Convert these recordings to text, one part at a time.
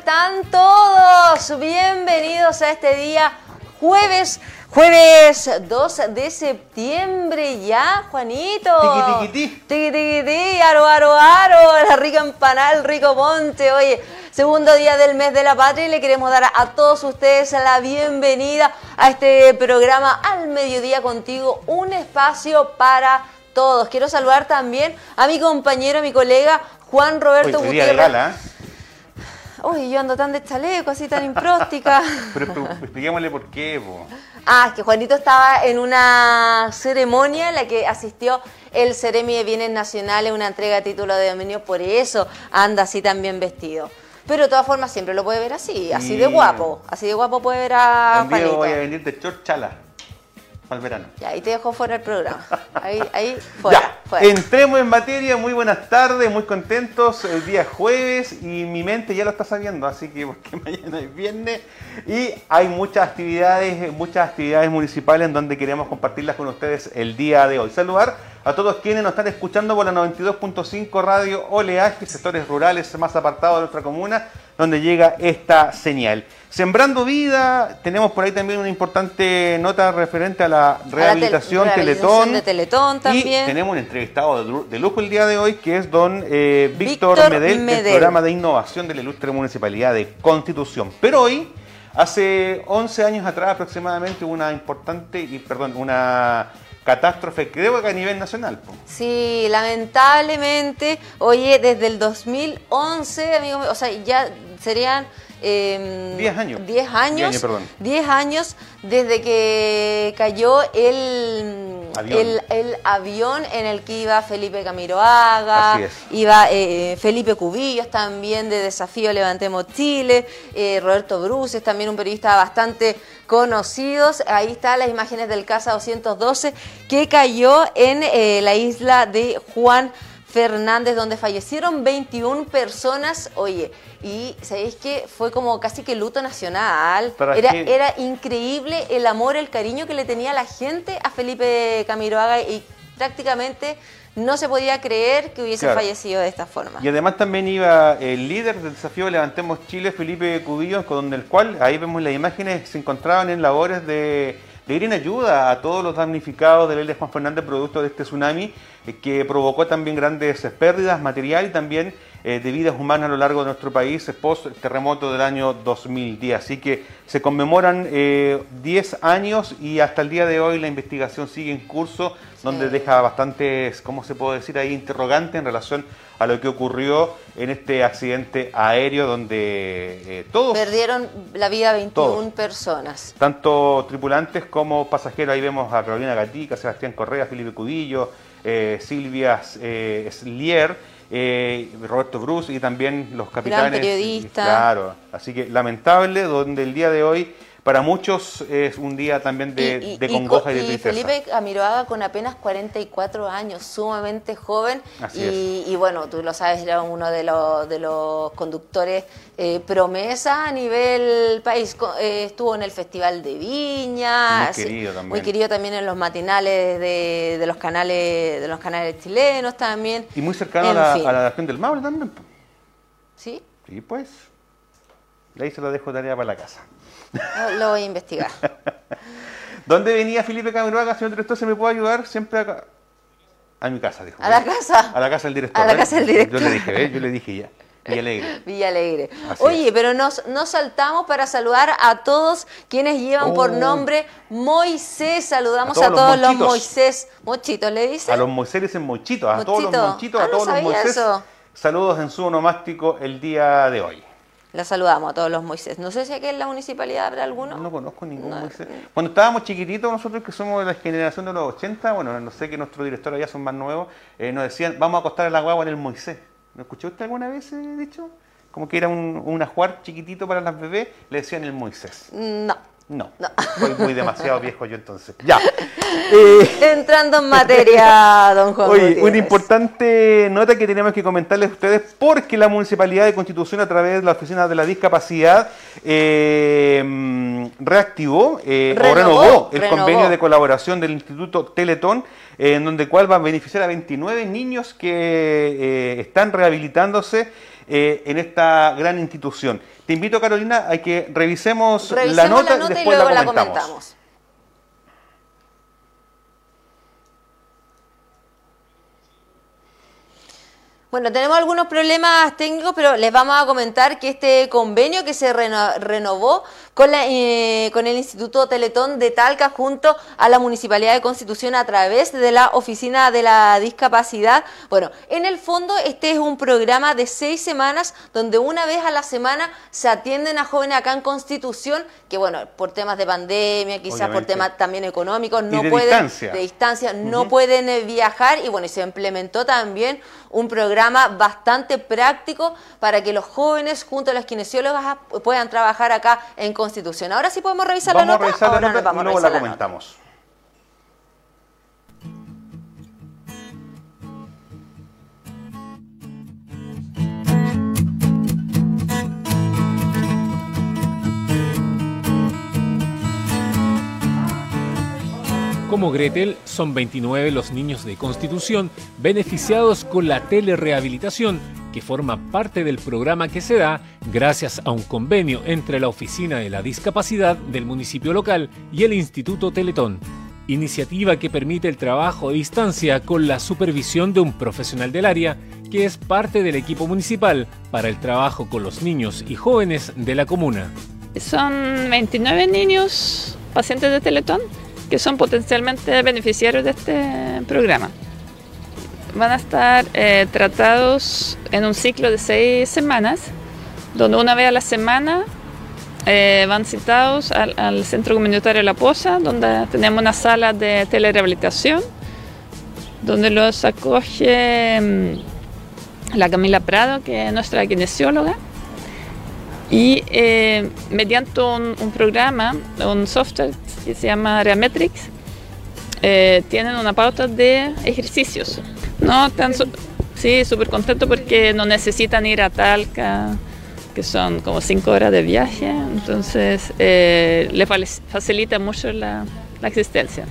Están todos? Bienvenidos a este día jueves, jueves 2 de septiembre ya, Juanito. Tiqui, tiqui, tiqui, tiqui, aro, aro, aro, la rica empanada, el rico ponte, oye. Segundo día del mes de la patria y le queremos dar a todos ustedes la bienvenida a este programa Al Mediodía Contigo, un espacio para todos. Quiero saludar también a mi compañero, a mi colega Juan Roberto Hoy, Gutiérrez. Día de gala, ¿eh? Uy, yo ando tan de chaleco, así tan impróstica. pero, pero expliquémosle por qué, po. Ah, es que Juanito estaba en una ceremonia en la que asistió el Ceremi de Bienes Nacionales, una entrega de título de dominio, por eso anda así tan bien vestido. Pero de todas formas siempre lo puede ver así, así de guapo. Así de guapo puede ver a Un día Juanito. voy a venir de short chala para el verano. Ya, ahí te dejo fuera el programa. Ahí, ahí, fuera, Ya, fuera. entremos en materia, muy buenas tardes, muy contentos, el día es jueves y mi mente ya lo está sabiendo, así que porque mañana es viernes y hay muchas actividades, muchas actividades municipales en donde queremos compartirlas con ustedes el día de hoy. Saludar a todos quienes nos están escuchando por la 92.5 Radio Oleaje, sectores rurales más apartados de nuestra comuna, donde llega esta señal. Sembrando Vida, tenemos por ahí también una importante nota referente a la rehabilitación, rehabilitación Teletón. de Teletón también. Y tenemos un entrevistado de lu- de lujo el día de hoy, que es don eh, Víctor Víctor Medel, del Medel. programa de innovación de la ilustre municipalidad de Constitución. Pero hoy, hace 11 años atrás aproximadamente, hubo una importante, y perdón, una catástrofe, creo que a nivel nacional. Sí, lamentablemente, oye, desde el 2011, amigo mío, o sea, ya serían... eh, 10 años. 10 años. 10 años, perdón. 10 años desde que cayó el Avión. el, el avión en el que iba Felipe Camiroaga, iba eh, Felipe Cubillos también de Desafío Levantemos Chile, eh, Roberto Bruces, también un periodista bastante conocido. Ahí están las imágenes del Casa 212 que cayó en eh, la isla de Juan Fernández, donde fallecieron 21 personas. Oye, y sabéis que fue como casi que luto nacional. Era, increíble el amor, el cariño que le tenía la gente a Felipe Camiroaga y prácticamente no se podía creer que hubiese Claro. fallecido de esta forma. Y además también iba el líder del desafío Levantemos Chile, Felipe Cubillos, con el cual, ahí vemos las imágenes, se encontraban en labores de, de ir en ayuda a todos los damnificados del de Juan Fernández producto de este tsunami, que provocó también grandes eh, pérdidas material y también eh, de vidas humanas a lo largo de nuestro país eh, post terremoto del año 2010. Así que se conmemoran eh, 10 años y hasta el día de hoy la investigación sigue en curso, donde deja bastantes, ¿cómo se puede decir ahí?, interrogantes en relación a lo que ocurrió en este accidente aéreo donde eh, todos, Perdieron la vida 21 Todos. personas. tanto tripulantes como pasajeros, ahí vemos a Carolina Gatica, Sebastián Correa, Felipe Cudillo, eh, Silvia eh, Slier, eh, Roberto Bruce y también los capitanes. periodista. Claro, así que lamentable, donde el día de hoy para muchos es un día también de, Y- y- de congoja y, de tristeza. Felipe Camiroaga con apenas 44 años, sumamente joven. Así y, y bueno, tú lo sabes, era uno de los, de los conductores eh, promesa a nivel país. Eh, estuvo en el Festival de Viña. Muy querido también. Muy querido también en los matinales de, de los canales de los canales chilenos también. Y muy cercano a la, a la región del Maule también. ¿Sí? Sí, pues. Ahí se lo dejo tarea para la casa. Lo- voy a investigar. ¿Dónde venía Felipe Camiroaga, señor director? ¿Se me puede ayudar? Siempre acá. A mi casa, dijo. ¿A la casa? A la casa del director. A la ¿eh? casa del director. Yo le dije, ¿ves? Yo le dije ya. Y alegre. Villa Alegre. Así Oye, es. pero nos, nos saltamos para saludar a todos quienes llevan por Oh. nombre Moisés. Saludamos A a todos los. Moisés. Mochitos, ¿le dice? A los Moisés dicen Mochitos, a todos los Mochito. Mochitos, Ah, a no todos los Moisés. eso. Saludos en su onomástico el día de hoy. La saludamos a todos los Moisés. No sé si aquí en la municipalidad habrá alguno. No conozco ningún Moisés. Cuando estábamos chiquititos, nosotros que somos de la generación de los 80, bueno, no sé que nuestros directores ya son más nuevos, eh, nos decían, vamos a acostar a la guagua en el Moisés. ¿No escuchó usted alguna vez dicho? Como que era un, un ajuar chiquitito para las bebés, le decían el Moisés. No. No, soy muy demasiado viejo yo entonces. Ya. Eh, Entrando en materia, don Juan. Oye, una importante nota que tenemos que comentarles a ustedes porque la Municipalidad de Constitución a través de la Oficina de la Discapacidad eh, reactivó eh, o renovó el convenio de colaboración del Instituto Teletón en donde cual va a beneficiar a 29 niños que están rehabilitándose en esta gran institución. Te invito, Carolina, a que revisemos, la, nota y después la comentamos. Bueno, tenemos algunos problemas técnicos, pero les vamos a comentar que este convenio que se renovó con, la, eh, con el Instituto Teletón de Talca junto a la Municipalidad de Constitución a través de la Oficina de la Discapacidad. Bueno, en el fondo este es un programa de seis semanas donde una vez a la semana se atienden a jóvenes acá en Constitución que, bueno, por temas de pandemia, quizás por temas también económicos, no pueden, de distancia, no pueden eh, viajar y bueno, se implementó también un programa bastante práctico para que los jóvenes junto a las kinesiólogas puedan trabajar acá en Constitución. Ahora sí podemos revisar la nota. A revisar la nota y luego la comentamos. Como Gretel, son 29 los niños de Constitución beneficiados con la telerehabilitación, que forma parte del programa que se da gracias a un convenio entre la Oficina de la Discapacidad del municipio local y el Instituto Teletón. Iniciativa que permite el trabajo a distancia con la supervisión de un profesional del área que es parte del equipo municipal para el trabajo con los niños y jóvenes de la comuna. Son 29 niños pacientes de Teletón que son potencialmente beneficiarios de este programa. Van a estar eh, tratados en un ciclo de seis semanas, donde una vez a la semana eh, van citados al, Centro Comunitario La Poza, donde tenemos una sala de telerehabilitación, donde los acoge mm, la Camila Prado, que es nuestra kinesióloga, y eh, mediante un, programa, un software que se llama Reametrix, eh, tienen una pauta de ejercicios. No tan sí, súper contento porque no necesitan ir a Talca, que son como cinco horas de viaje, entonces eh, le facilita mucho la existencia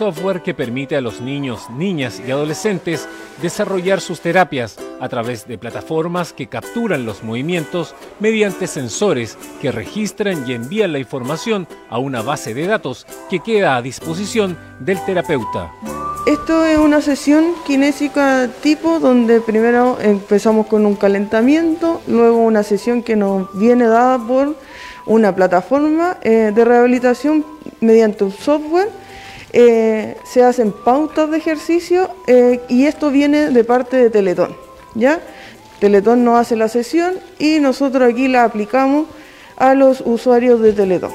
software que permite a los niños, niñas y adolescentes desarrollar sus terapias a través de plataformas que capturan los movimientos mediante sensores que registran y envían la información a una base de datos que queda a disposición del terapeuta. Esto es una sesión kinésica tipo donde primero empezamos con un calentamiento, luego una sesión que nos viene dada por una plataforma eh, de rehabilitación mediante un software eh, se hacen pautas de ejercicio eh, y esto viene de parte de Teletón. ¿ya? Teletón nos hace la sesión y nosotros aquí la aplicamos a los usuarios de Teletón.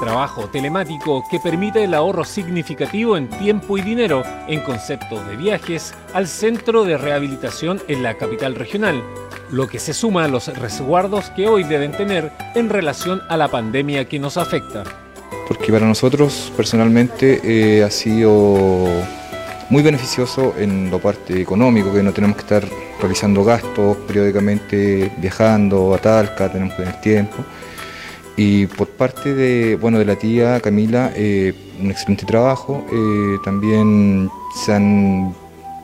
Trabajo telemático que permite el ahorro significativo en tiempo y dinero en conceptos de viajes al centro de rehabilitación en la capital regional, lo que se suma a los resguardos que hoy deben tener en relación a la pandemia que nos afecta porque para nosotros personalmente eh, ha sido muy beneficioso en la parte económico, que no tenemos que estar realizando gastos periódicamente, viajando a Talca, tenemos que tener tiempo. Y por parte de, bueno, de la tía Camila, eh, un excelente trabajo. Eh, también se han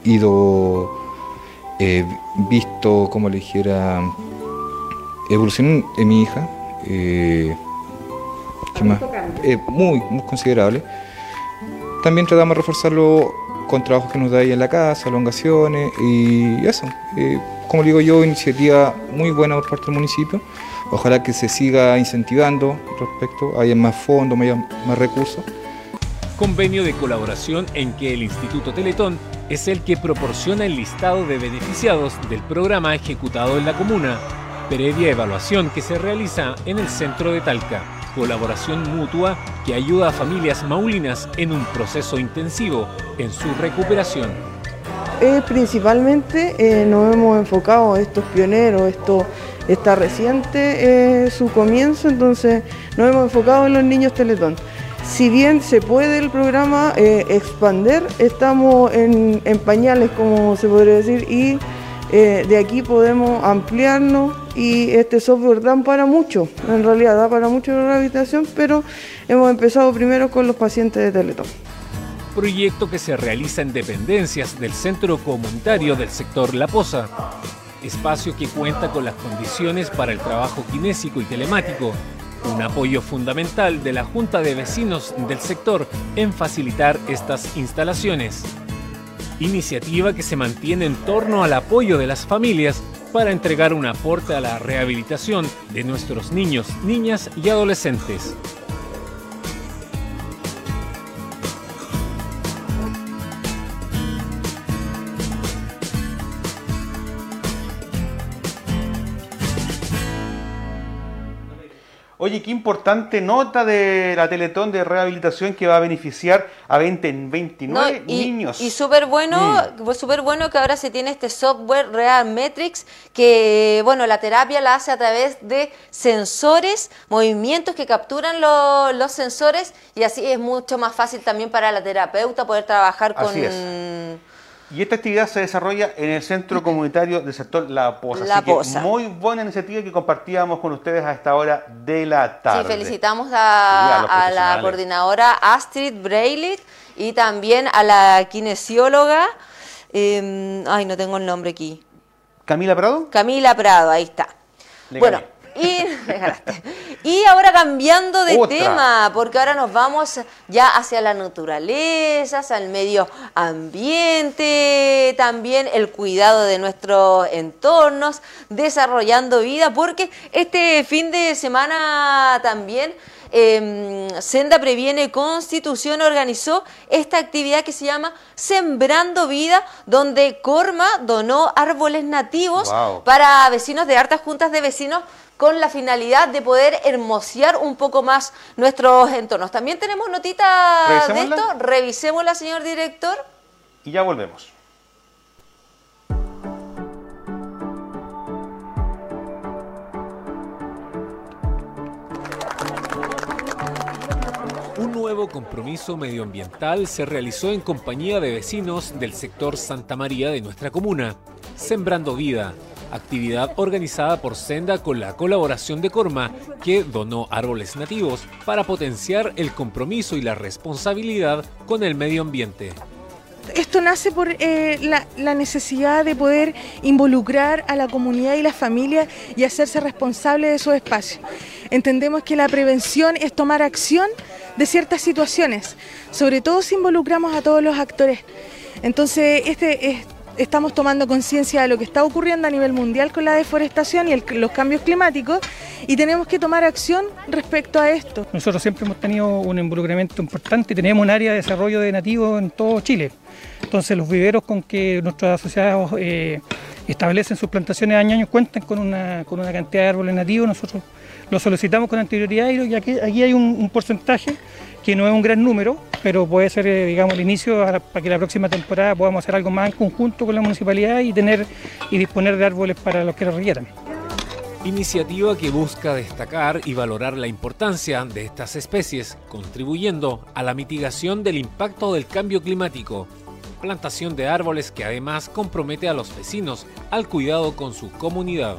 ido visto, como le dijera, evolución en mi hija eh, muy, muy considerable. También tratamos de reforzarlo con trabajos que nos da ahí en la casa, elongaciones y eso. Eh, como digo yo, iniciativa muy buena por parte del municipio. Ojalá que se siga incentivando respecto, haya más fondos, más recursos. Convenio de colaboración en que el Instituto Teletón es el que proporciona el listado de beneficiados del programa ejecutado en la comuna previa evaluación que se realiza en el centro de Talca. Colaboración mutua que ayuda a familias maulinas en un proceso intensivo en su recuperación. Eh, principalmente eh, nos hemos enfocado, estos pioneros, esto está reciente eh, su comienzo, entonces nos hemos enfocado en los niños Teletón. Si bien se puede el programa expander, estamos en, pañales, como se podría decir, y de aquí podemos ampliarnos y este software da para mucho, en realidad da para mucho la rehabilitación, pero hemos empezado primero con los pacientes de Teletón. Proyecto que se realiza en dependencias del Centro Comunitario del sector La Poza, espacio que cuenta con las condiciones para el trabajo kinésico y telemático, un apoyo fundamental de la Junta de Vecinos del sector en facilitar estas instalaciones. Iniciativa que se mantiene en torno al apoyo de las familias para entregar un aporte a la rehabilitación de nuestros niños, niñas y adolescentes. Oye, qué importante nota de la Teletón de rehabilitación que va a beneficiar a 20, 29 No, y, niños. Y súper bueno, pues súper bueno que ahora se tiene este software Real Metrics que, bueno, la terapia la hace a través de sensores, movimientos que capturan lo- los sensores y así es mucho más fácil también para la terapeuta poder trabajar con... Así Y esta actividad se desarrolla en el Centro Comunitario del Sector La Poza. La Así que muy buena iniciativa que compartíamos con ustedes a esta hora de la tarde. Sí, felicitamos a a, los a la coordinadora Astrid Breilit y también a la kinesióloga, eh, ay, no tengo el nombre aquí, Camila Prado. Camila Prado, ahí está. Le bueno, y, y ahora cambiando de Otra. tema, porque ahora nos vamos ya hacia la naturaleza, hacia el medio ambiente, también el cuidado de nuestros entornos, desarrollando vida, porque este fin de semana también eh, Senda Previene Constitución organizó esta actividad que se llama Sembrando Vida, donde Corma donó árboles nativos Wow. para vecinos de hartas juntas de vecinos con la finalidad de poder hermosear un poco más nuestros entornos. También tenemos notitas de esto. Revisémosla, señor director. Y ya volvemos. Un nuevo compromiso medioambiental se realizó en compañía de vecinos del sector Santa María de nuestra comuna, Sembrando Vida, actividad organizada por Senda con la colaboración de Corma, que donó árboles nativos para potenciar el compromiso y la responsabilidad con el medio ambiente. esto nace por eh, la, la necesidad de poder involucrar a la comunidad y la familia y hacerse responsable de esos espacios. Entendemos que la prevención es tomar acción de ciertas situaciones, sobre todo si involucramos a todos los actores. Entonces, este es- estamos tomando conciencia de lo que está ocurriendo a nivel mundial con la deforestación y los cambios climáticos y tenemos que tomar acción respecto a esto. Nosotros siempre hemos tenido un involucramiento importante tenemos un área de desarrollo de nativos en todo Chile. Entonces los viveros con que nuestros asociados eh, establecen sus plantaciones año a año cuentan con una, con una cantidad de árboles nativos. Nosotros lo solicitamos con anterioridad y aquí, aquí hay un porcentaje que no es un gran número, pero puede ser, eh, digamos, el inicio para que la próxima temporada podamos hacer algo más en conjunto con la municipalidad y tener y disponer de árboles para los que lo requieran. Iniciativa que busca destacar y valorar la importancia de estas especies, contribuyendo a la mitigación del impacto del cambio climático. Plantación de árboles que además compromete a los vecinos al cuidado con su comunidad.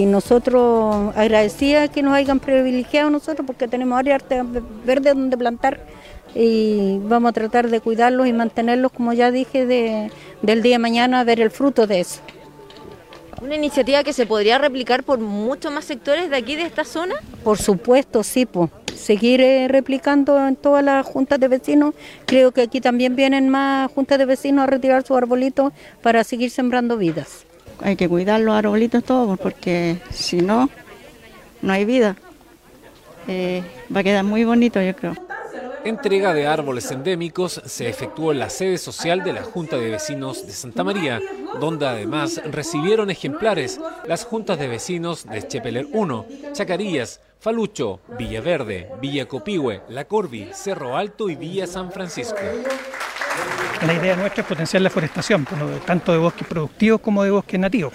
Y nosotros agradecía que nos hayan privilegiado nosotros porque tenemos áreas verdes donde plantar y vamos a tratar de cuidarlos y mantenerlos, como ya dije, de, del día de mañana, a ver el fruto de eso. Una iniciativa que se podría replicar por muchos más sectores de aquí, de esta zona. Por supuesto, sí, pues. Seguir eh, replicando en todas las juntas de vecinos. Creo que aquí también vienen más juntas de vecinos a retirar sus arbolitos para seguir sembrando vidas. Hay que cuidar los arbolitos todos porque si no, no hay vida. Eh, va a quedar muy bonito, yo creo. Entrega de árboles endémicos se efectuó en la sede social de la Junta de Vecinos de Santa María, donde además recibieron ejemplares las juntas de vecinos de Chepeler 1, Chacarillas, Falucho, Villaverde, Villa Copihue, La Corvi, Cerro Alto y Villa San Francisco. La idea nuestra es potenciar la forestación, tanto de bosques productivos como de bosques nativos.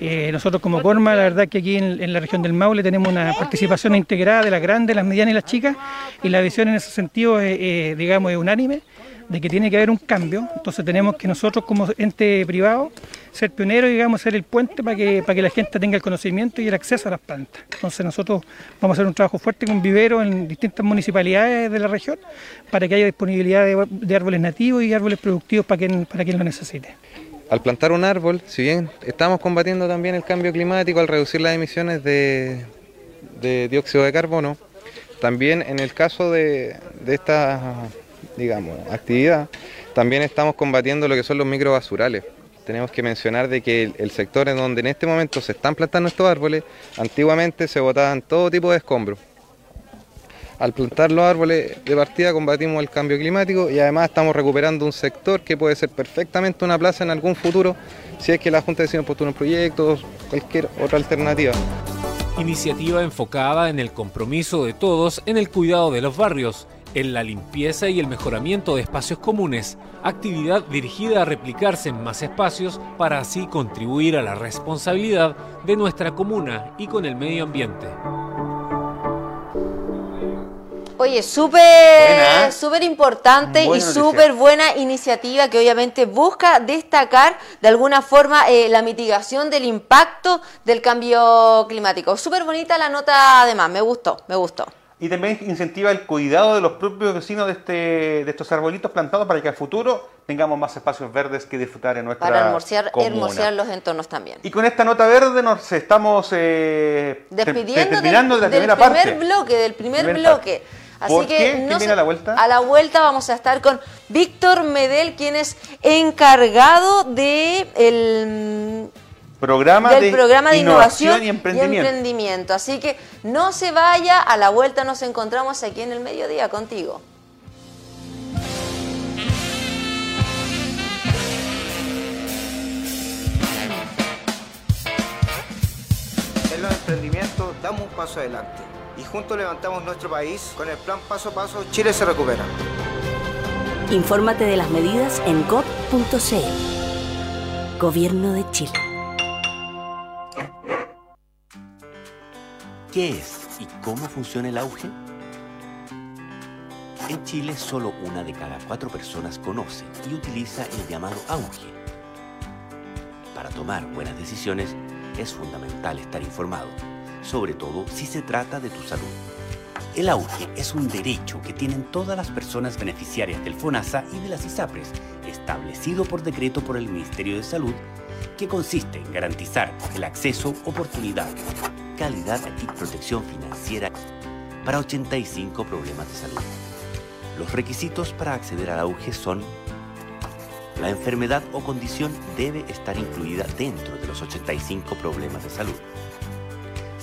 Eh, nosotros como Corma, la verdad que aquí en, la región del Maule tenemos una participación integrada de las grandes, las medianas y las chicas, y la visión en ese sentido, es, digamos, es unánime, de que tiene que haber un cambio. Entonces tenemos que nosotros como ente privado ser pioneros, digamos, ser el puente para que, para que la gente tenga el conocimiento y el acceso a las plantas. Entonces nosotros vamos a hacer un trabajo fuerte con viveros en distintas municipalidades de la región para que haya disponibilidad de, árboles nativos y árboles productivos para quien, para quien lo necesite. Al plantar un árbol, si bien estamos combatiendo también el cambio climático al reducir las emisiones de, dióxido de carbono, también en el caso de, esta digamos, actividad, también estamos combatiendo lo que son los microbasurales. Tenemos que mencionar de que el, sector en donde en este momento se están plantando estos árboles, antiguamente se botaban todo tipo de escombros. Al plantar los árboles de partida combatimos el cambio climático y además estamos recuperando un sector que puede ser perfectamente una plaza en algún futuro si es que la Junta de Vecinos postula proyectos, cualquier otra alternativa. Iniciativa enfocada en el compromiso de todos en el cuidado de los barrios, en la limpieza y el mejoramiento de espacios comunes, actividad dirigida a replicarse en más espacios para así contribuir a la responsabilidad de nuestra comuna y con el medio ambiente. Oye, súper súper importante y súper buena iniciativa que obviamente busca destacar de alguna forma eh, la mitigación del impacto del cambio climático. Súper bonita la nota además, me gustó, me gustó. Y también incentiva el cuidado de los propios vecinos de, este, de estos arbolitos plantados para que al futuro tengamos más espacios verdes que disfrutar en nuestra Para hermosear, los entornos también. Y con esta nota verde nos estamos eh, despidiendo del, de la primera primer bloque, del primer bloque. Así que No viene a la vuelta? A la vuelta vamos a estar con Víctor Medel, quien es encargado de el programa del programa de innovación, y, emprendimiento. Así que no se vaya, a la vuelta nos encontramos aquí en el mediodía contigo. En los emprendimientos damos un paso adelante y juntos levantamos nuestro país con el plan paso a paso Chile se recupera. Infórmate de las medidas en gov.cl. Gobierno de Chile. ¿Qué es y cómo funciona el auge? En Chile solo una de cada cuatro personas conoce y utiliza el llamado auge. Para tomar buenas decisiones es fundamental estar informado sobre todo si se trata de tu salud. El auge es un derecho que tienen todas las personas beneficiarias del FONASA y de las ISAPRES, establecido por decreto por el Ministerio de Salud, que consiste en garantizar el acceso, oportunidad, calidad y protección financiera para 85 problemas de salud. Los requisitos para acceder al auge son la enfermedad o condición debe estar incluida dentro de los 85 problemas de salud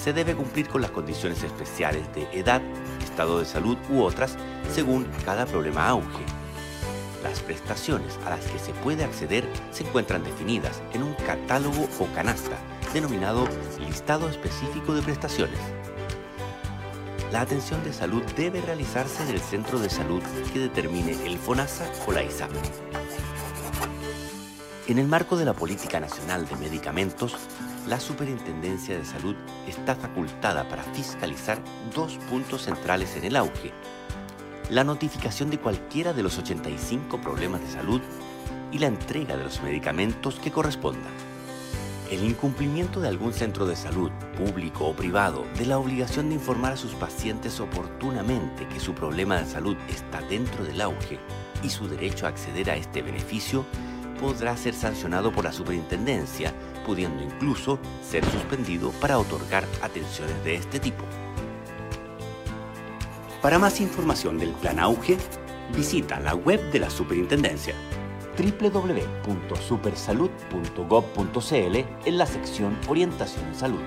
se debe cumplir con las condiciones especiales de edad, estado de salud u otras según cada problema auge. Las prestaciones a las que se puede acceder se encuentran definidas en un catálogo o canasta denominado listado específico de prestaciones. La atención de salud debe realizarse en el centro de salud que determine el FONASA o la ISAP. En el marco de la Política Nacional de Medicamentos, la Superintendencia de Salud está facultada para fiscalizar dos puntos centrales en el auge. La notificación de cualquiera de los 85 problemas de salud y la entrega de los medicamentos que correspondan. El incumplimiento de algún centro de salud, público o privado, de la obligación de informar a sus pacientes oportunamente que su problema de salud está dentro del auge y su derecho a acceder a este beneficio podrá ser sancionado por la superintendencia pudiendo incluso ser suspendido para otorgar atenciones de este tipo. Para más información del Plan Auge, visita la web de la Superintendencia www.supersalud.gov.cl en la sección Orientación en Salud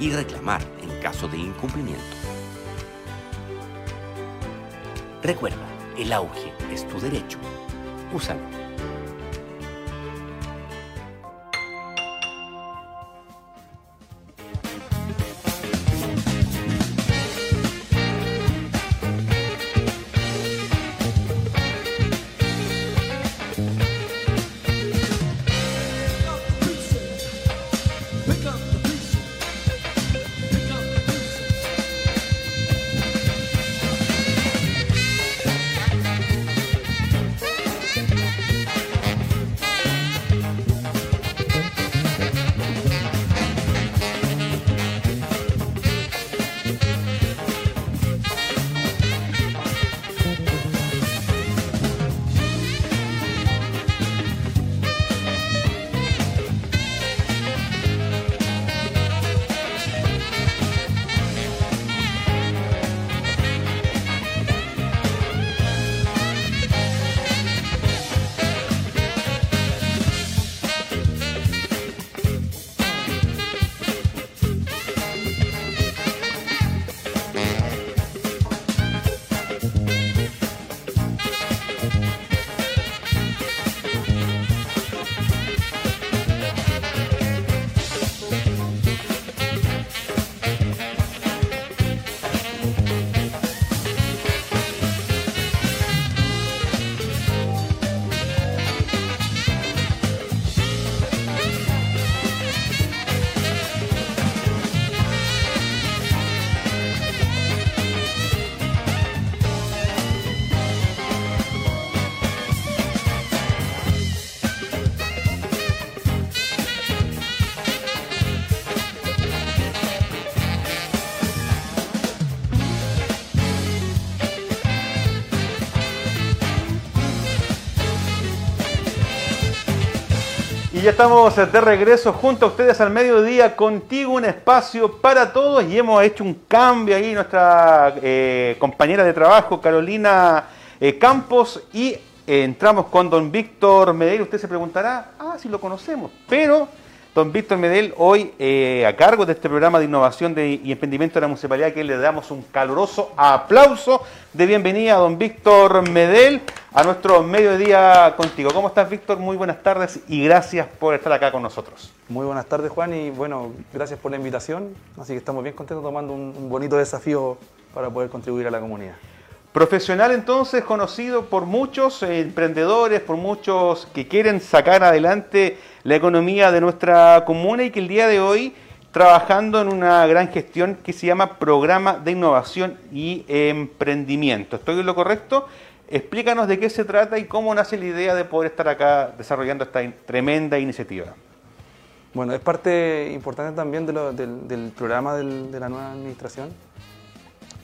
y reclamar en caso de incumplimiento. Recuerda, El auge es tu derecho. Úsalo. Ya estamos de regreso junto a ustedes al mediodía, contigo un espacio para todos y hemos hecho un cambio ahí, nuestra eh, compañera de trabajo, Carolina eh, Campos, y entramos con don Víctor Medel. Usted se preguntará, ah, si lo conocemos, pero don Víctor Medel, hoy a cargo de este programa de innovación y emprendimiento de la municipalidad, que le damos un caluroso aplauso de bienvenida a don Víctor Medel a nuestro mediodía contigo. ¿Cómo estás, Víctor? Muy buenas tardes y gracias por estar acá con nosotros. Muy buenas tardes, Juan, y bueno, gracias por la invitación. Así que estamos bien contentos tomando un, bonito desafío para poder contribuir a la comunidad. Profesional entonces, conocido por muchos emprendedores, por muchos que quieren sacar adelante la economía de nuestra comuna y que el día de hoy trabajando en una gran gestión que se llama Programa de Innovación y Emprendimiento. ¿Estoy en lo correcto? Explícanos de qué se trata y cómo nace la idea de poder estar acá desarrollando esta tremenda iniciativa. Bueno, es parte importante también del, programa de la nueva administración,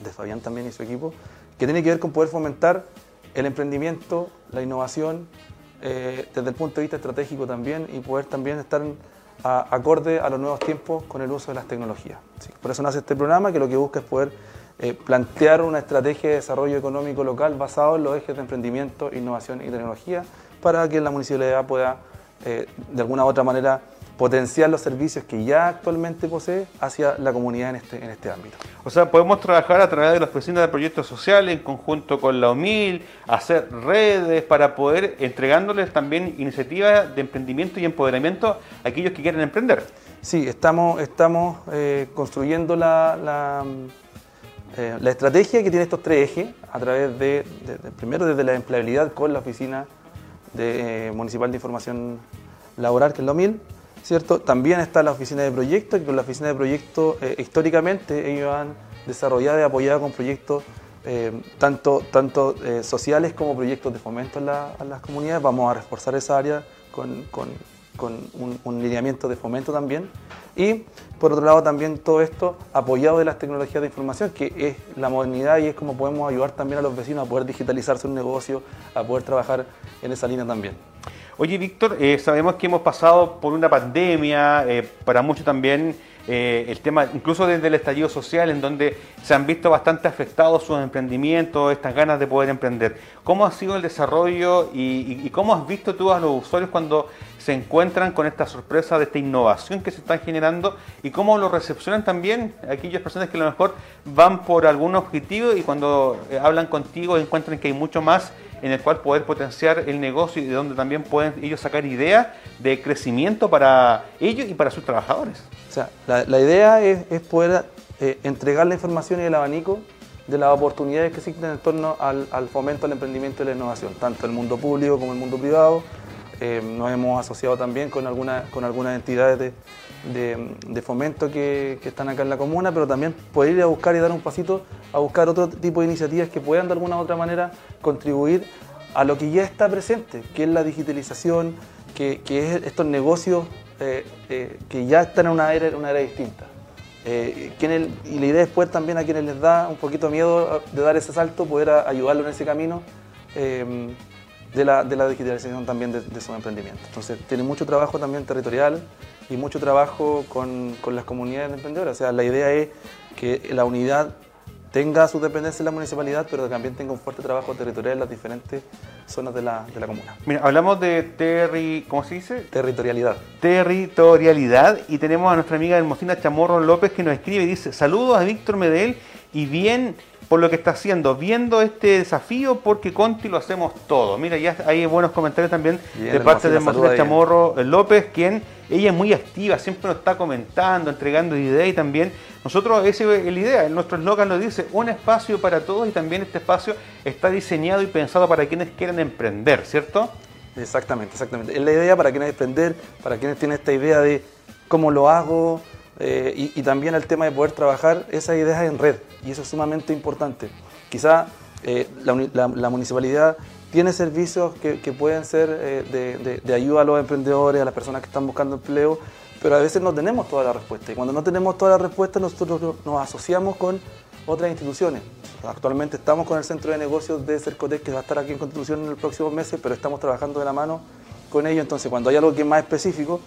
de Fabián también y su equipo, que tiene que ver con poder fomentar el emprendimiento, la innovación, eh, desde el punto de vista estratégico también y poder también estar acorde a los nuevos tiempos con el uso de las tecnologías. por eso nace este programa que lo que busca es poder eh, plantear una estrategia de desarrollo económico local basado en los ejes de emprendimiento, innovación y tecnología para que la municipalidad pueda eh, de alguna u otra manera potenciar los servicios que ya actualmente posee hacia la comunidad en este, en este ámbito. O sea, podemos trabajar a través de las oficinas de proyectos sociales en conjunto con la OMIL, hacer redes para poder entregándoles también iniciativas de emprendimiento y empoderamiento a aquellos que quieren emprender. Sí, estamos, estamos eh, construyendo la eh, la estrategia que tiene estos tres ejes, a través de, primero desde la empleabilidad con la Oficina de, eh, Municipal de Información Laboral, que es la OMIL, ¿cierto? También está la Oficina de Proyectos, que con la Oficina de Proyectos eh, históricamente ellos han desarrollado y apoyado con proyectos tanto, tanto sociales como proyectos de fomento en, las comunidades. Vamos a reforzar esa área con, un, un lineamiento de fomento también. Y por otro lado también todo esto apoyado de las tecnologías de información, que es la modernidad y es como podemos ayudar también a los vecinos a poder digitalizar su negocio, a poder trabajar en esa línea también. Oye, Víctor, eh, sabemos que hemos pasado por una pandemia, eh, para muchos también eh, el tema, incluso desde el estallido social, en donde se han visto bastante afectados sus emprendimientos, estas ganas de poder emprender. ¿Cómo ha sido el desarrollo y, cómo has visto tú a los usuarios cuando se encuentran con esta sorpresa de esta innovación que se está generando y cómo lo recepcionan también aquellas personas que a lo mejor van por algún objetivo y cuando eh, hablan contigo encuentran que hay mucho más en el cual poder potenciar el negocio y de donde también pueden ellos sacar ideas de crecimiento para ellos y para sus trabajadores. O sea, la, idea es, poder eh, entregar la información y el abanico de las oportunidades que existen en torno al, fomento al emprendimiento y la innovación, tanto el mundo público como el mundo privado. Eh, nos hemos asociado también con, alguna, con algunas entidades de, fomento que, están acá en la comuna, pero también poder ir a buscar y dar un pasito a buscar otro tipo de iniciativas que puedan de alguna u otra manera contribuir a lo que ya está presente, que es la digitalización, que, es estos negocios eh, eh, que ya están en una era, una era distinta. Eh, y la idea es poder también a quienes les da un poquito miedo de dar ese salto, poder ayudarlo en ese camino de, la, digitalización también de, de sus emprendimientos. Entonces, tiene mucho trabajo también territorial y mucho trabajo con, con las comunidades emprendedoras. O sea, la idea es que la unidad tenga su dependencia en la municipalidad, pero también tenga un fuerte trabajo territorial en las diferentes zonas de la, de la comuna. Mira, hablamos de terri, ¿cómo se dice? Territorialidad. Territorialidad y tenemos a nuestra amiga Hermosina Chamorro López que nos escribe y dice, saludos a Víctor Medel y bien por lo que está haciendo, viendo este desafío porque Conti lo hacemos todo. Mira, ya hay buenos comentarios también de parte de Hermosina Chamorro López, quien ella es muy activa, siempre nos está comentando, entregando ideas y también nosotros, esa es la idea, nuestro eslogan lo dice, un espacio para todos y también este espacio está diseñado y pensado para quienes quieren emprender, ¿cierto? Exactamente, exactamente. Es la idea para quienes emprender, para quienes tienen esta idea de cómo lo hago eh, y, también el tema de poder trabajar esas ideas en red y eso es sumamente importante. Quizá eh, la, municipalidad tiene servicios que, pueden ser eh, de, ayuda a los emprendedores, a las personas que están buscando empleo, pero a veces no tenemos toda la respuesta. Y cuando no tenemos toda la respuesta, nosotros nos asociamos con otras instituciones. Actualmente estamos con el Centro de Negocios de Cercotec, que va a estar aquí en Constitución en los próximos meses, pero estamos trabajando de la mano con ellos. Entonces, cuando hay algo que es más específico,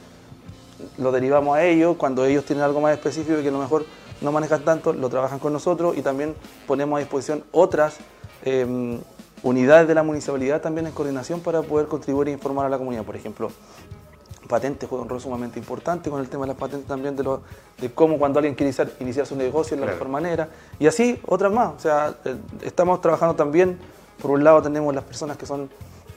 lo derivamos a ellos. Cuando ellos tienen algo más específico que a lo mejor no manejan tanto, lo trabajan con nosotros y también ponemos a disposición otras em, unidades de la municipalidad también en coordinación para poder contribuir e informar a la comunidad. Por ejemplo, patentes juega un rol sumamente importante con el tema de las patentes también, de, lo, de cómo cuando alguien quiere iniciar, su negocio de la mejor manera. Y así otras más. O sea, eh, estamos trabajando también, por un lado tenemos las personas que son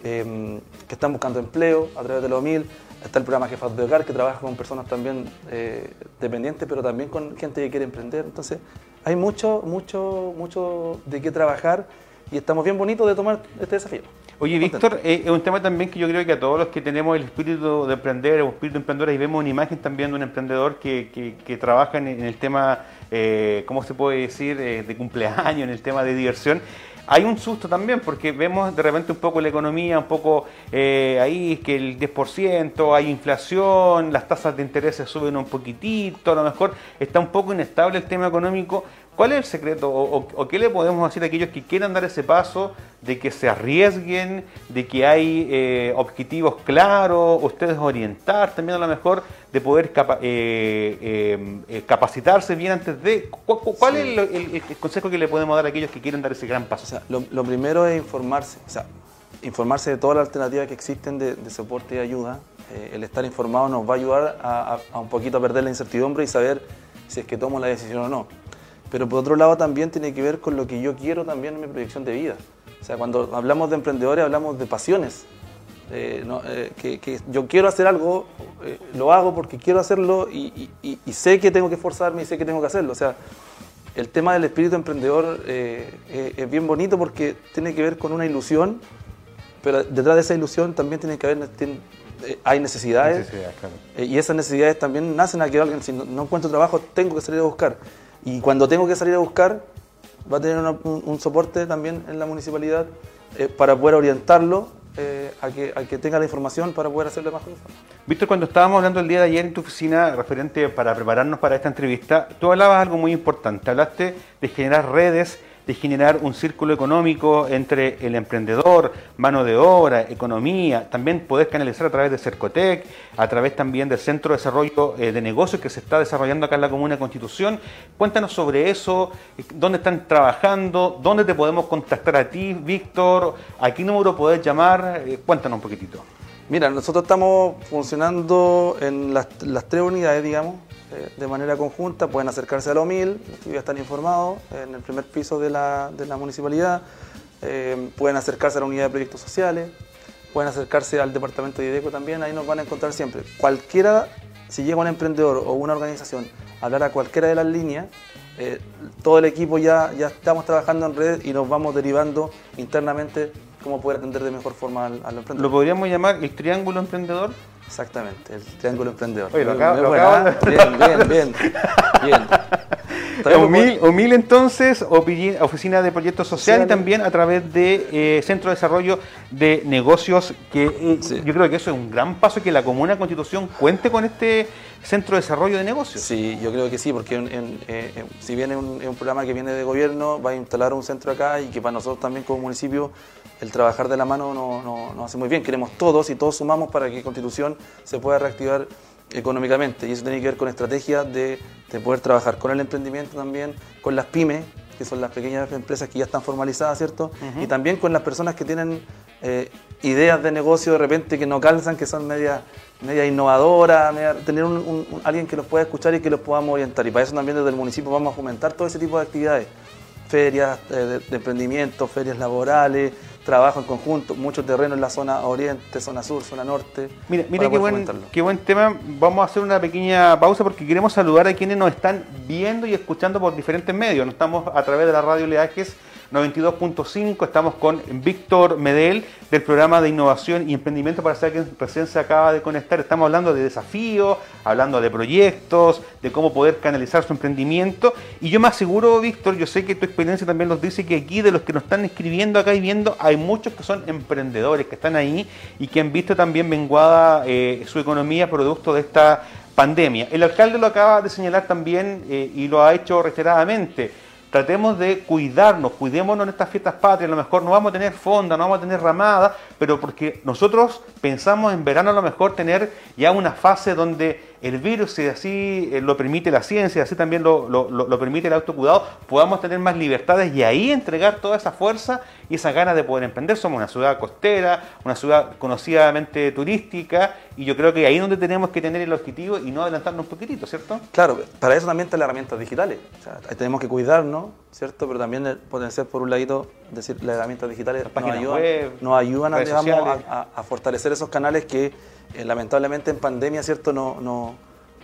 em, que están buscando empleo a través de los MIL, está el programa Jefas de Hogar que trabaja con personas también eh, dependientes, pero también con gente que quiere emprender. Entonces, hay mucho, mucho, mucho de qué trabajar y estamos bien bonitos de tomar este desafío. Oye, Víctor, eh, es un tema también que yo creo que a todos los que tenemos el espíritu de emprender, el espíritu emprendedor, y vemos una imagen también de un emprendedor que, que, trabaja en, el tema, eh, ¿cómo se puede decir?, eh, de cumpleaños, en el tema de diversión. Hay un susto también porque vemos de repente un poco la economía, un poco eh, ahí que el 10%, hay inflación, las tasas de interés suben un poquitito, a lo mejor está un poco inestable el tema económico, ¿Cuál es el secreto o, qué le podemos decir a aquellos que quieran dar ese paso de que se arriesguen, de que hay eh, objetivos claros, ustedes orientar también a lo mejor de poder eh, eh, capacitarse bien antes de... ¿Cuál es el, consejo que le podemos dar a aquellos que quieren dar ese gran paso? lo, primero es informarse, o sea, informarse de todas las alternativas que existen de, soporte y ayuda. el estar informado nos va a ayudar a, a un poquito a perder la incertidumbre y saber si es que tomo la decisión o no pero por otro lado también tiene que ver con lo que yo quiero también en mi proyección de vida. O sea, cuando hablamos de emprendedores hablamos de pasiones. Eh, eh, que, yo quiero hacer algo, eh, lo hago porque quiero hacerlo y, sé que tengo que esforzarme y sé que tengo que hacerlo. O sea, el tema del espíritu emprendedor es bien bonito porque tiene que ver con una ilusión, pero detrás de esa ilusión también tiene que haber, hay necesidades. y esas necesidades también nacen a que alguien, si no encuentro trabajo, tengo que salir a buscar. Y cuando tengo que salir a buscar, va a tener un, soporte también en la municipalidad eh, para poder orientarlo eh, a, que, a, que, tenga la información para poder hacerle más cosas. Víctor, cuando estábamos hablando el día de ayer en tu oficina, referente para prepararnos para esta entrevista, tú hablabas algo muy importante. Hablaste de generar redes de generar un círculo económico entre el emprendedor, mano de obra, economía, también poder canalizar a través de Cercotec, a través también del Centro de Desarrollo eh, de Negocios que se está desarrollando acá en la Comuna de Constitución. Cuéntanos sobre eso, eh, dónde están trabajando, dónde te podemos contactar a ti, Víctor, a qué número podés llamar, Eh, cuéntanos un poquitito. Mira, nosotros estamos funcionando en las, las tres unidades, digamos, eh, de manera conjunta. Pueden acercarse a la OMIL, ya están informados, en el primer piso de la, de la municipalidad. Eh, pueden acercarse a la unidad de proyectos sociales, pueden acercarse al departamento de IDECO también, ahí nos van a encontrar siempre. Cualquiera, si llega un emprendedor o una organización a hablar a cualquiera de las líneas, eh, todo el equipo ya, ya estamos trabajando en red y nos vamos derivando internamente cómo poder atender de mejor forma al, al emprendedor. ¿Lo podríamos llamar el triángulo emprendedor? Exactamente, el triángulo emprendedor. Oye, lo acabo- lo ¿eh? Bien, bien, bien. bien. Humil, Humil entonces, Oficina de Proyectos Sociales y también a través de eh, Centro de Desarrollo de Negocios, que eh, yo creo que eso es un gran paso que la Comuna de Constitución cuente con este Centro de Desarrollo de Negocios. Sí, yo creo que sí, porque en- en- eh, si bien es un, es un programa que viene de gobierno, va a instalar un centro acá y que para nosotros también como municipio el trabajar de la mano no- no- nos hace muy bien. Queremos todos y todos sumamos para que Constitución se pueda reactivar económicamente y eso tiene que ver con estrategias de, de poder trabajar con el emprendimiento también, con las pymes, que son las pequeñas empresas que ya están formalizadas, ¿cierto? Y también con las personas que tienen eh, ideas de negocio de repente que no calzan, que son media, media innovadoras, media- tener un- un- un- alguien que los pueda escuchar y que los podamos orientar. Y para eso también desde el municipio vamos a fomentar todo ese tipo de actividades. Ferias eh, de, de emprendimiento, ferias laborales, trabajo en conjunto, mucho terreno en la zona oriente, zona sur, zona norte. Mira, mira qué buen, qué buen tema. Vamos a hacer una pequeña pausa porque queremos saludar a quienes nos están viendo y escuchando por diferentes medios. No estamos a través de la radio Leajes 92.5, estamos con Víctor Medel del programa de innovación y emprendimiento para saber que recién se acaba de conectar. Estamos hablando de desafíos, hablando de proyectos, de cómo poder canalizar su emprendimiento. Y yo me aseguro, Víctor, yo sé que tu experiencia también nos dice que aquí de los que nos están escribiendo acá y viendo, hay muchos que son emprendedores, que están ahí y que han visto también menguada eh, su economía producto de esta pandemia. El alcalde lo acaba de señalar también eh, y lo ha hecho reiteradamente. Tratemos de cuidarnos, cuidémonos en estas fiestas patrias, a lo mejor no vamos a tener fonda, no vamos a tener ramada, pero porque nosotros pensamos en verano a lo mejor tener ya una fase donde el virus, si así eh, lo permite la ciencia, así también lo, lo- lo- lo permite el autocuidado, podamos tener más libertades y ahí entregar toda esa fuerza y esa ganas de poder emprender. Somos una ciudad costera, una ciudad conocidamente turística, y yo creo que ahí es donde tenemos que tener el objetivo y no adelantarnos un poquitito, ¿cierto? Claro, para eso también están las herramientas digitales. O sea, ahí tenemos que cuidarnos, ¿cierto? Pero también el potenciar por un ladito, decir, las herramientas digitales nos páginas ayudan, web, nos ayudan digamos, a fortalecer esos canales que eh, lamentablemente en pandemia, ¿cierto? No, no,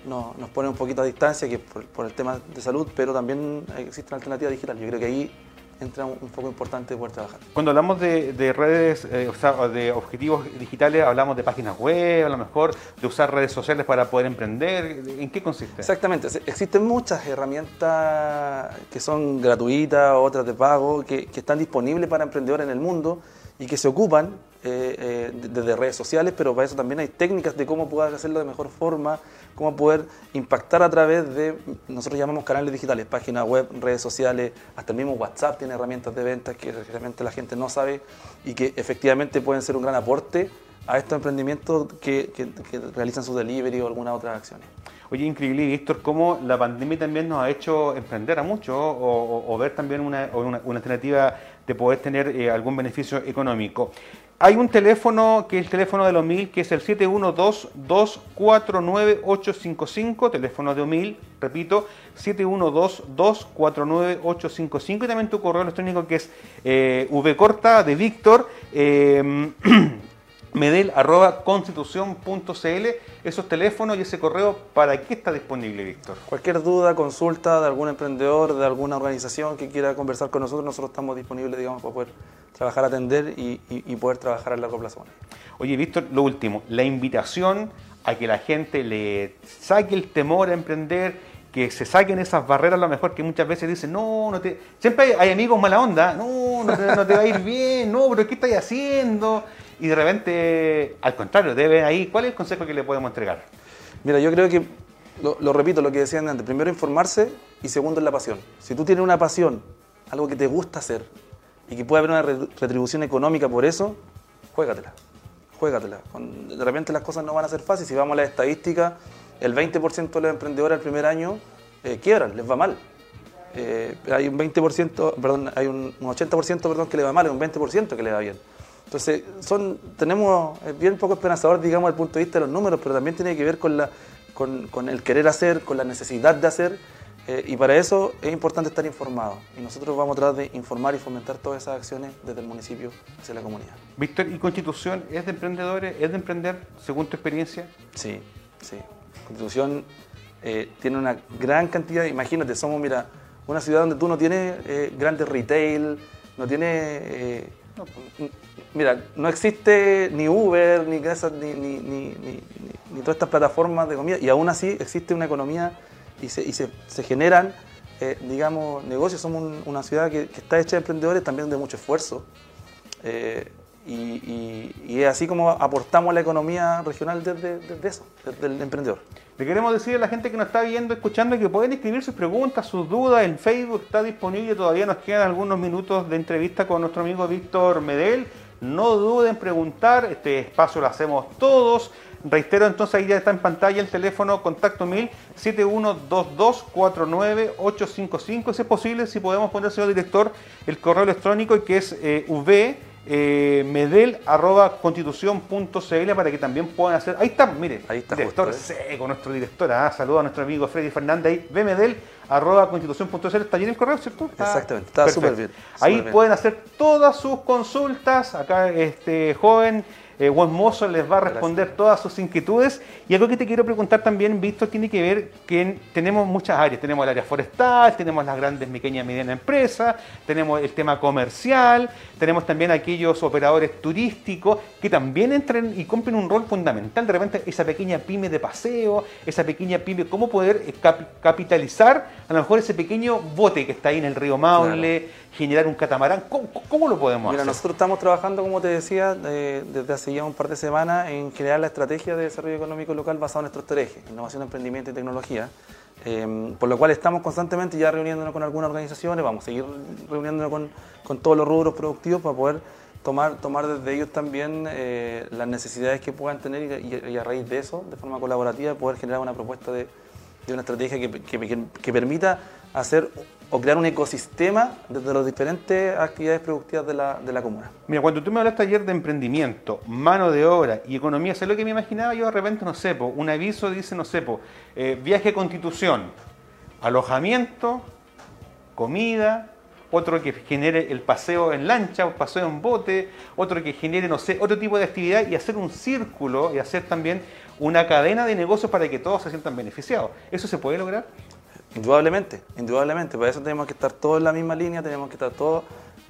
no- nos pone un poquito a distancia que por, por el tema de salud, pero también existen alternativas digitales. Yo creo que ahí entra un, un foco importante de poder trabajar. Cuando hablamos de, de redes, eh, o sea, de objetivos digitales, hablamos de páginas web, a lo mejor de usar redes sociales para poder emprender. ¿En qué consiste? Exactamente, existen muchas herramientas que son gratuitas, otras de pago, que, que están disponibles para emprendedores en el mundo y que se ocupan eh, eh, desde redes sociales, pero para eso también hay técnicas de cómo poder hacerlo de mejor forma, cómo poder impactar a través de, nosotros llamamos canales digitales, páginas web, redes sociales, hasta el mismo WhatsApp tiene herramientas de ventas que realmente la gente no sabe y que efectivamente pueden ser un gran aporte a estos emprendimientos que, realizan su delivery o algunas otras acciones. Oye, increíble, Víctor, cómo la pandemia también nos ha hecho emprender a muchos o, o- ver también una- una alternativa de poder tener eh, algún beneficio económico. Hay un teléfono que es el teléfono de los mil, que es el 712-249-855, teléfono de Omil, repito, 712-249-855 y también tu correo electrónico que es eh, vcorta de Víctor. eh, medel arroba constitución.cl esos teléfonos y ese correo para qué está disponible Víctor Cualquier duda, consulta de algún emprendedor, de alguna organización que quiera conversar con nosotros, nosotros estamos disponibles, digamos, para poder trabajar, atender y, y- y poder trabajar a largo plazo. oye Víctor lo último la invitación a que la gente le saque el temor a emprender que se saquen esas barreras a lo mejor que muchas veces dicen no no te siempre hay, hay amigos mala onda no no te, no te va a ir bien no pero qué estás haciendo y de repente al contrario debe ahí cuál es el consejo que le podemos entregar Mira, yo creo que, lo, repito, lo que decían antes, primero informarse y segundo es la pasión. Si tú tienes una pasión algo que te gusta hacer y que puede haber una re- retribución económica por eso, juégatela, juégatela. De repente las cosas no van a ser fáciles. Si vamos a las estadísticas, el 20% de los emprendedores el primer año eh, quiebran, les va mal. Eh, hay un 20%, perdón, hay un, un 80% perdón, que le va mal, y un 20% que le va bien. Entonces, son, tenemos es bien poco esperanzador, digamos, desde el punto de vista de los números, pero también tiene que ver con, la, con, con el querer hacer, con la necesidad de hacer, eh, y para eso es importante estar informado. Y nosotros vamos a tratar de informar y fomentar todas esas acciones desde el municipio hacia la comunidad. Víctor, ¿y Constitución es de emprendedores? ¿Es de emprender, según tu experiencia? Sí, sí. Constitución eh, tiene una gran cantidad, imagínate, somos, mira, una ciudad donde tú no tienes eh, grandes retail, no tienes... eh, n- mira, no existe ni Uber, ni, ni, ni, ni- ni- ni todas estas plataformas de comida, y aún así existe una economía y se, y se, se generan, eh, digamos, negocios. Somos un- una ciudad que, que está hecha de emprendedores también de mucho esfuerzo. Eh, y, y- y es así como aportamos a la economía regional desde, desde eso, desde el emprendedor. Le queremos decir a la gente que nos está viendo, escuchando, que pueden escribir sus preguntas, sus dudas. En Facebook está disponible, todavía nos quedan algunos minutos de entrevista con nuestro amigo Víctor Medel. No duden en preguntar, este espacio lo hacemos todos. Reitero entonces, ahí ya está en pantalla el teléfono contacto 1000 7122498555. Si es posible, si podemos poner, señor director, el correo electrónico que es eh, v eh, medel arroba constitución.cl para que también puedan hacer. Ahí está, mire, Ahí está director justo, ¿eh? seco, nuestro director. Ah, saludo a nuestro amigo Freddy Fernández ahí, vmedel arroba constitución.cl. Está bien el correo, ¿cierto? Está- Exactamente, está súper bien, Ahí bien. pueden hacer todas sus consultas. Acá este joven eh, buen mozo les va a responder todas sus inquietudes. Y algo que te quiero preguntar también, Víctor, tiene que ver que en- tenemos muchas áreas. Tenemos el área forestal, tenemos las grandes, pequeñas y medianas empresas, tenemos el tema comercial, tenemos también aquellos operadores turísticos que también entran y cumplen un rol fundamental. De repente, esa pequeña pyme de paseo, esa pequeña pyme, cómo poder eh, cap- capitalizar a lo mejor ese pequeño bote que está ahí en el río Maule, generar un catamarán. ¿Cómo, cómo lo podemos Mira, hacer? nosotros estamos trabajando, como te decía, eh, desde hace ya un par de semanas en crear la estrategia de desarrollo económico local basada en nuestros tres ejes, innovación, emprendimiento y tecnología. Eh, por lo cual estamos constantemente ya reuniéndonos con algunas organizaciones, vamos a seguir reuniéndonos con, con todos los rubros productivos para poder tomar, tomar desde ellos también eh, las necesidades que puedan tener y, a raíz de eso, de forma colaborativa, poder generar una propuesta de, de una estrategia que- que permita hacer o crear un ecosistema desde las diferentes actividades productivas de la, de la comuna. Mira, cuando tú me hablaste ayer de emprendimiento, mano de obra y economía, ¿sabes lo que me imaginaba yo de repente? No sé, un aviso dice, no sé, eh, viaje a Constitución, alojamiento, comida, otro que genere el paseo en lancha, un paseo en bote, otro que genere, no sé, otro tipo de actividad y hacer un círculo y hacer también una cadena de negocios para que todos se sientan beneficiados. ¿Eso se puede lograr? Indudablemente, indudablemente. Para eso tenemos que estar todos en la misma línea, tenemos que estar todos,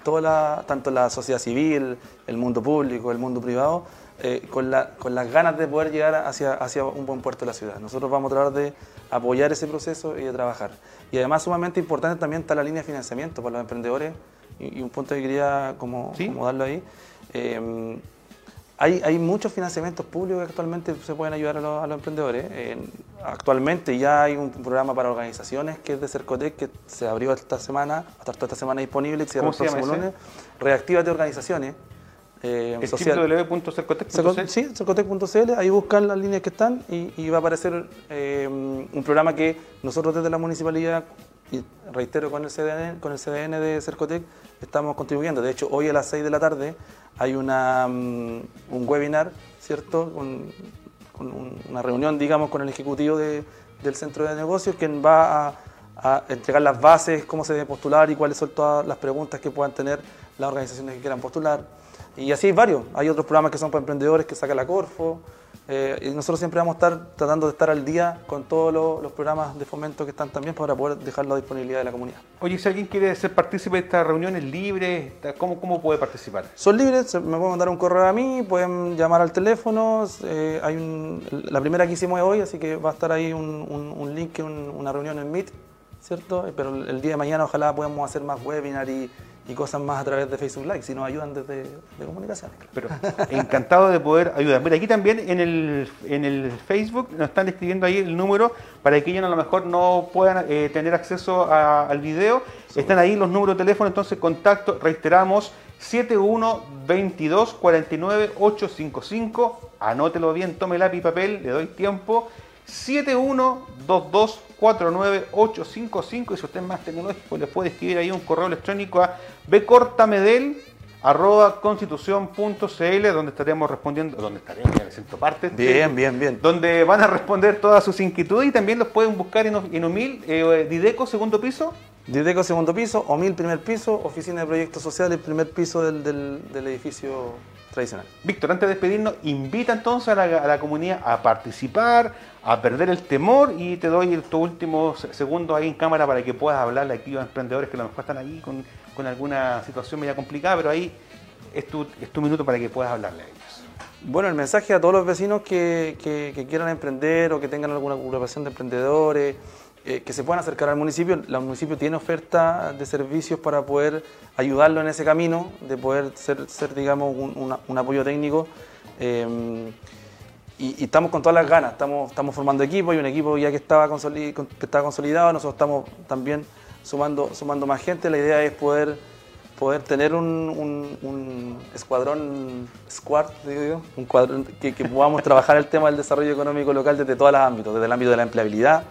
toda la, tanto la sociedad civil, el mundo público, el mundo privado, eh, con, la- con las ganas de poder llegar hacia, hacia un buen puerto de la ciudad. Nosotros vamos a tratar de apoyar ese proceso y de trabajar. Y además sumamente importante también está la línea de financiamiento para los emprendedores y, y un punto que quería como, como darlo ahí. Eh, hay, hay muchos financiamientos públicos que actualmente se pueden ayudar a los, a los emprendedores. Eh, actualmente ya hay un programa para organizaciones que es de Cercotec que se abrió esta semana, hasta esta semana disponible, y cierra ¿Cómo el se llama próximo lunes. Reactívate Organizaciones. Eh, ¿Es social- www.cercotec.cl? Cerco- Sí, cercotec.cl, ahí buscan las líneas que están y, y va a aparecer eh, un programa que nosotros desde la municipalidad, y reitero con el CDN, con el CDN de Cercotec, estamos contribuyendo. De hecho, hoy a las 6 de la tarde hay una, mm, un webinar, ¿cierto? Un- una reunión, digamos, con el ejecutivo de- del centro de negocios, quien va a, a entregar las bases, cómo se debe postular y cuáles son todas las preguntas que puedan tener las organizaciones que quieran postular. Y así hay varios. Hay otros programas que son para emprendedores que saca la Corfo. eh, y nosotros siempre vamos a estar tratando de estar al día con todos los, los programas de fomento que están también para poder dejarlo a disponibilidad de la comunidad. Oye, si alguien quiere ser partícipe de estas reuniones libres, ¿cómo, cómo puede participar? Son libres, me pueden mandar un correo a mí, pueden llamar al teléfono. eh, hay un- la primera que hicimos es hoy, así que va a estar ahí un, un- un link, un- una reunión en Meet, ¿cierto? Eh, Pero el día de mañana ojalá podamos hacer más webinar y, y cosas más a través de Facebook Live, si nos ayudan desde de comunicaciones. Pero encantado de poder ayudar. Mira, aquí también en el, en el Facebook nos están escribiendo ahí el número para que ellos a lo mejor no puedan eh, tener acceso a- al video. Están ahí los números de teléfono, entonces contacto, reiteramos, 7122 49 855. Anótelo bien, tome lápiz y papel, le doy tiempo. 7122 49 855 y si usted es más tecnológico le puede escribir ahí un correo electrónico a bcortamedel arroba constitución.cl donde estaremos respondiendo, donde estaremos, ya me siento parte. Bien, bien, bien. Donde van a responder todas sus inquietudes y también los pueden buscar en, en Humil, eh, Dideco, segundo piso. Dideco segundo piso, OMIL primer piso, Oficina de Proyectos Sociales primer piso del, del- del edificio tradicional. Víctor, antes de despedirnos, invita entonces a la, a la comunidad a participar, a perder el temor y te doy estos últimos segundos ahí en cámara para que puedas hablarle aquí a emprendedores que a lo mejor están ahí con, con alguna situación media complicada, pero ahí es tu, es tu minuto para que puedas hablarle a ellos. Bueno, el mensaje a todos los vecinos que, que- quieran emprender o que tengan alguna agrupación de emprendedores, eh, que se puedan acercar al municipio. El municipio tiene oferta de servicios para poder ayudarlo en ese camino, de poder ser, ser digamos, un, un apoyo técnico. Eh, y, estamos con todas las ganas, estamos, estamos formando equipo, hay un equipo ya que estaba, que consolidado, nosotros estamos también sumando, sumando más gente, la idea es poder, poder tener un, un- escuadrón, squad, digo un cuadrón que, que podamos trabajar el tema del desarrollo económico local desde todos los ámbitos, desde el ámbito de la empleabilidad,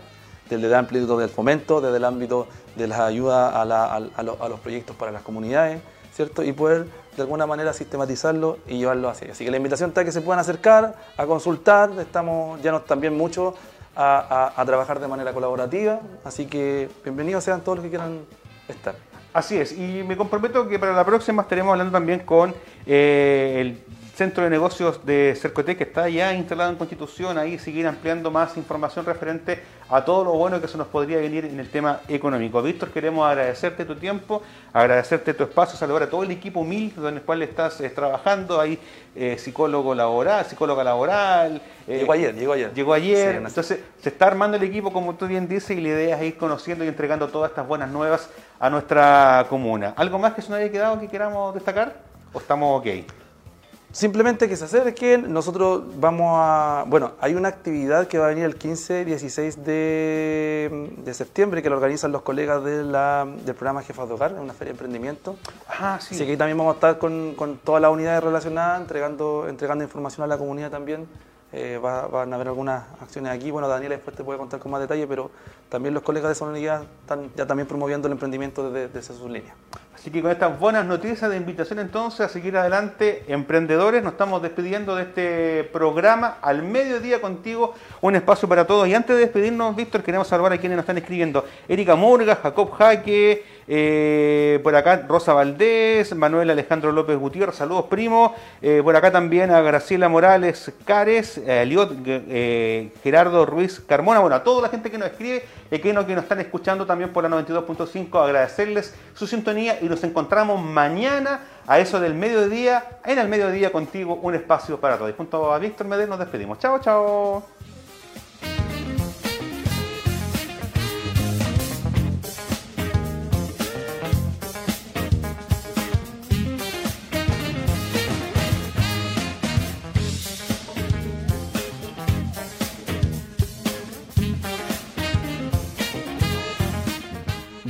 desde el ámbito del fomento, desde el ámbito de las ayudas a, la- a- a a los proyectos para las comunidades, ¿cierto? Y poder de alguna manera sistematizarlo y llevarlo hacia allá. Así que la invitación está que se puedan acercar, a consultar, estamos ya nos también mucho a trabajar de manera colaborativa, así que bienvenidos sean todos los que quieran estar. Así es, y me comprometo que para la próxima estaremos hablando también con eh, el Centro de Negocios de Cercotec, que está ya instalado en Constitución, ahí seguir ampliando más información referente a todo lo bueno que se nos podría venir en el tema económico. Víctor, queremos agradecerte tu tiempo, agradecerte tu espacio, saludar a todo el equipo humilde con el cual estás eh, trabajando, ahí eh, psicólogo laboral, psicóloga laboral. eh, Llegó ayer, llegó ayer. Llegó ayer, Sí, entonces se está armando el equipo, como tú bien dices, y la idea es ir conociendo y entregando todas estas buenas nuevas a nuestra comuna. ¿Algo más que se nos haya quedado que queramos destacar? ¿O estamos ok? Simplemente que se acerquen, nosotros vamos a... Bueno, hay una actividad que va a venir el 15, 16 de, de septiembre que lo organizan los colegas de la- del programa Jefas de Hogar, una feria de emprendimiento. Ah, sí. Así que ahí también vamos a estar con, con todas las unidades relacionadas, entregando, entregando información a la comunidad también. Eh, va- van a haber algunas acciones aquí. Bueno, Daniela después te puede contar con más detalle, pero también los colegas de esa unidad están ya también promoviendo el emprendimiento desde, desde sus líneas. Así que con estas buenas noticias de invitación entonces a seguir adelante, emprendedores, nos estamos despidiendo de este programa al mediodía contigo, un espacio para todos. Y antes de despedirnos, Víctor, queremos saludar a quienes nos están escribiendo. Erika Murga, Jacob Jaque, eh, por acá Rosa Valdés, Manuel Alejandro López Gutiérrez, saludos primo. Eh, por acá también a Graciela Morales Cares, a Eliot eh, Gerardo Ruiz Carmona, bueno, a toda la gente que nos escribe y que nos, que nos están escuchando también por la 92.5, agradecerles su sintonía y nos encontramos mañana a eso del mediodía, en el mediodía contigo, un espacio para todos. Junto a Víctor Medel nos despedimos. Chao, chao.